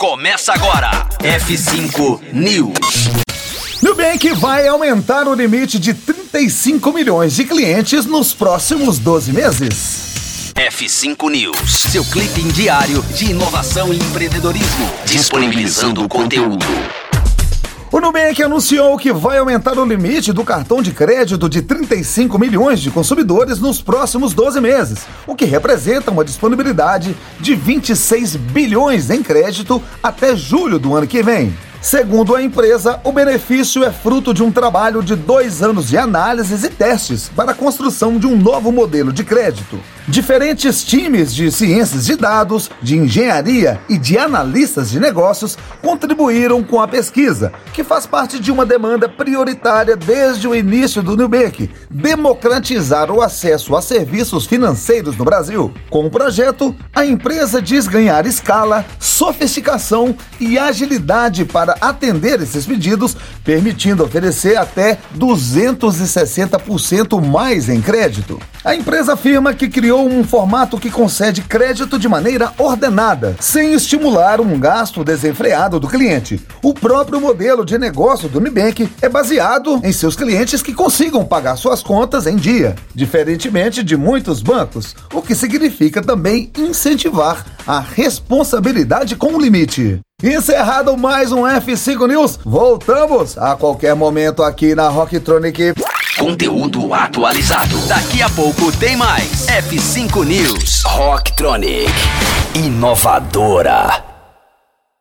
Começa agora. F5 News. Nubank vai aumentar o limite de 35 milhões de clientes nos próximos 12 meses. F5 News, seu clipe diário de inovação e empreendedorismo, disponibilizando o conteúdo. O Nubank anunciou que vai aumentar o limite do cartão de crédito de 35 milhões de consumidores nos próximos 12 meses, o que representa uma disponibilidade de 26 bilhões em crédito até julho do ano que vem. Segundo a empresa, o benefício é fruto de um trabalho de dois anos de análises e testes para a construção de um novo modelo de crédito. Diferentes times de ciências de dados, de engenharia e de analistas de negócios contribuíram com a pesquisa, que faz parte de uma demanda prioritária desde o início do Nubank, democratizar o acesso a serviços financeiros no Brasil. Com o projeto, a empresa diz ganhar escala, sofisticação e agilidade para atender esses pedidos, permitindo oferecer até 260% mais em crédito. A empresa afirma que criou um formato que concede crédito de maneira ordenada, sem estimular um gasto desenfreado do cliente. O próprio modelo de negócio do Nubank é baseado em seus clientes que consigam pagar suas contas em dia, diferentemente de muitos bancos, o que significa também incentivar a responsabilidade com o limite. Encerrado mais um F5 News, voltamos a qualquer momento aqui na Rocktronic. Conteúdo atualizado. Daqui a pouco tem mais. F5 News. Rocktronic. Inovadora.